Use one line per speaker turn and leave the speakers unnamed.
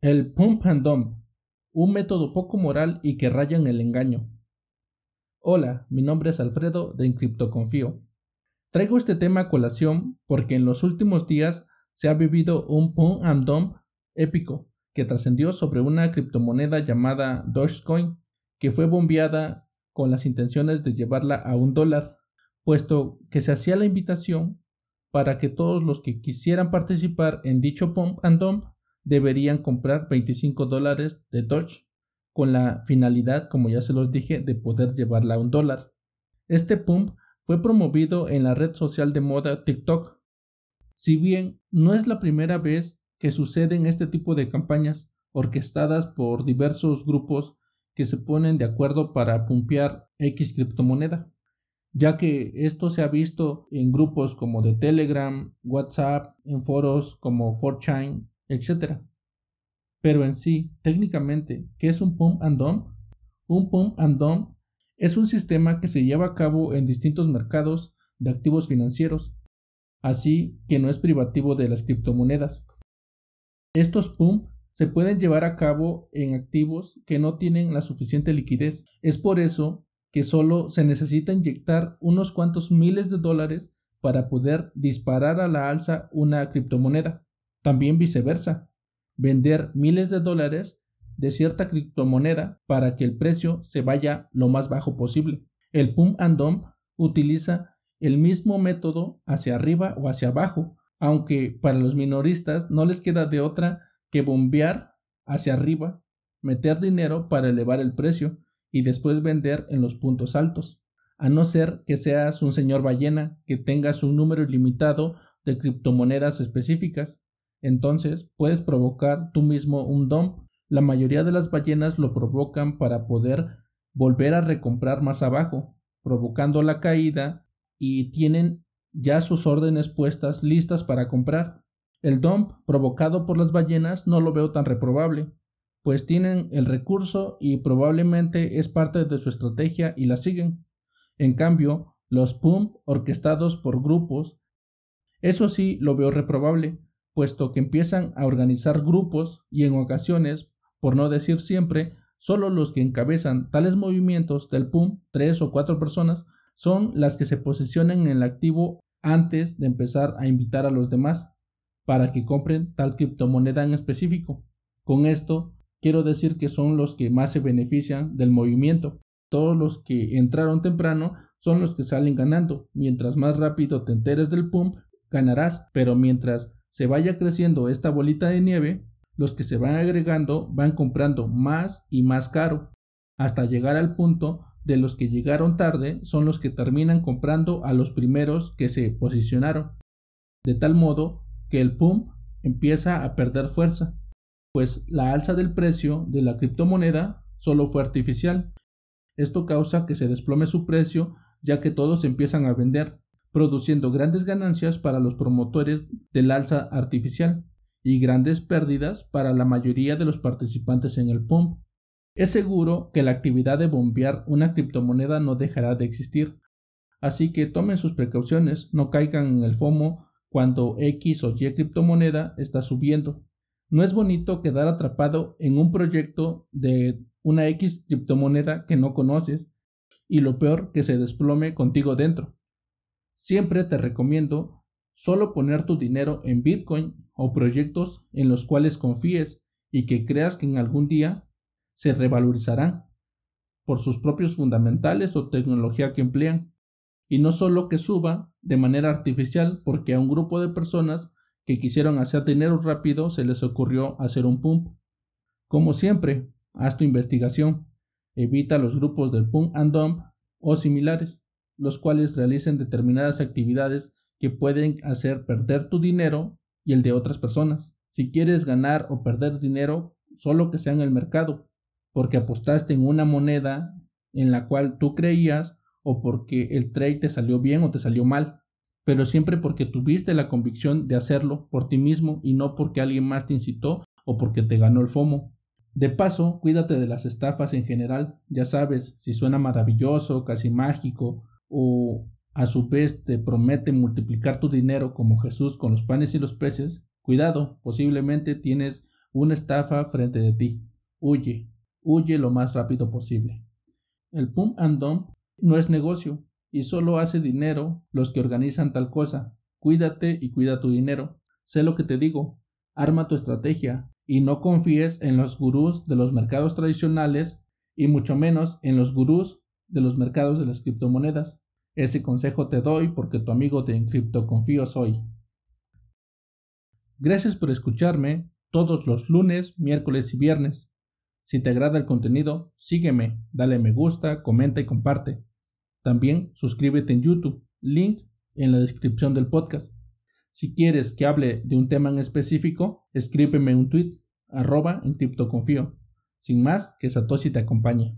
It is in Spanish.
El pump and dump, un método poco moral y que raya en el engaño. Hola, mi nombre es Alfredo de Confío. Traigo este tema a colación porque en los últimos días se ha vivido un pump and dump épico que trascendió sobre una criptomoneda llamada Dogecoin que fue bombeada con las intenciones de llevarla a un dólar, puesto que se hacía la invitación para que todos los que quisieran participar en dicho pump and dump deberían comprar 25 dólares de Doge, con la finalidad, como ya se los dije, de poder llevarla a un dólar. Este pump fue promovido en la red social de moda TikTok. Si bien no es la primera vez que suceden este tipo de campañas orquestadas por diversos grupos que se ponen de acuerdo para pumpear X criptomoneda, ya que esto se ha visto en grupos como de Telegram, WhatsApp, en foros como 4chan, etc. Pero en sí, técnicamente, ¿qué es un pump and dump? Un pump and dump es un sistema que se lleva a cabo en distintos mercados de activos financieros, así que no es privativo de las criptomonedas. Estos pump se pueden llevar a cabo en activos que no tienen la suficiente liquidez. Es por eso que solo se necesita inyectar unos cuantos miles de dólares para poder disparar a la alza una criptomoneda. También viceversa, vender miles de dólares de cierta criptomoneda para que el precio se vaya lo más bajo posible. El pump and dump utiliza el mismo método hacia arriba o hacia abajo, aunque para los minoristas no les queda de otra que bombear hacia arriba, meter dinero para elevar el precio y después vender en los puntos altos, a no ser que seas un señor ballena que tengas un número ilimitado de criptomonedas específicas. Entonces puedes provocar tú mismo un dump. La mayoría de las ballenas lo provocan para poder volver a recomprar más abajo, provocando la caída y tienen ya sus órdenes puestas listas para comprar. El dump provocado por las ballenas no lo veo tan reprobable, pues tienen el recurso y probablemente es parte de su estrategia y la siguen. En cambio, los pump orquestados por grupos, eso sí lo veo reprobable, puesto que empiezan a organizar grupos y en ocasiones, por no decir siempre, solo los que encabezan tales movimientos del pump, tres o cuatro personas, son las que se posicionan en el activo antes de empezar a invitar a los demás para que compren tal criptomoneda en específico. Con esto quiero decir que son los que más se benefician del movimiento. Todos los que entraron temprano son los que salen ganando. Mientras más rápido te enteres del pump, ganarás. Pero mientras se vaya creciendo esta bolita de nieve, los que se van agregando van comprando más y más caro, hasta llegar al punto de los que llegaron tarde son los que terminan comprando a los primeros que se posicionaron. De tal modo que el pump empieza a perder fuerza, pues la alza del precio de la criptomoneda solo fue artificial. Esto causa que se desplome su precio ya que todos empiezan a vender, produciendo grandes ganancias para los promotores del alza artificial y grandes pérdidas para la mayoría de los participantes en el pump. Es seguro que la actividad de bombear una criptomoneda no dejará de existir, así que tomen sus precauciones, no caigan en el FOMO cuando X o Y criptomoneda está subiendo. No es bonito quedar atrapado en un proyecto de una X criptomoneda que no conoces y lo peor que se desplome contigo dentro. Siempre te recomiendo solo poner tu dinero en Bitcoin o proyectos en los cuales confíes y que creas que en algún día se revalorizarán por sus propios fundamentales o tecnología que emplean y no solo que suba de manera artificial porque a un grupo de personas que quisieron hacer dinero rápido se les ocurrió hacer un pump. Como siempre, haz tu investigación. Evita los grupos del pump and dump o similares, los cuales realicen determinadas actividades que pueden hacer perder tu dinero y el de otras personas. Si quieres ganar o perder dinero, solo que sea en el mercado, porque apostaste en una moneda en la cual tú creías o porque el trade te salió bien o te salió mal, pero siempre porque tuviste la convicción de hacerlo por ti mismo y no porque alguien más te incitó o porque te ganó el FOMO. De paso, cuídate de las estafas en general, ya sabes, si suena maravilloso, casi mágico, o a su vez te promete multiplicar tu dinero como Jesús con los panes y los peces, cuidado, posiblemente tienes una estafa frente de ti. Huye, huye lo más rápido posible. El pump and dump no es negocio y solo hace dinero los que organizan tal cosa. Cuídate y cuida tu dinero. Sé lo que te digo. Arma tu estrategia y no confíes en los gurús de los mercados tradicionales y mucho menos en los gurús de los mercados de las criptomonedas. Ese consejo te doy porque tu amigo de Encripto Confío soy. Gracias por escucharme todos los lunes, miércoles y viernes. Si te agrada el contenido, sígueme, dale me gusta, comenta y comparte. También suscríbete en YouTube, link en la descripción del podcast. Si quieres que hable de un tema en específico, escríbeme un tweet, arroba en. Sin más, que Satoshi te acompañe.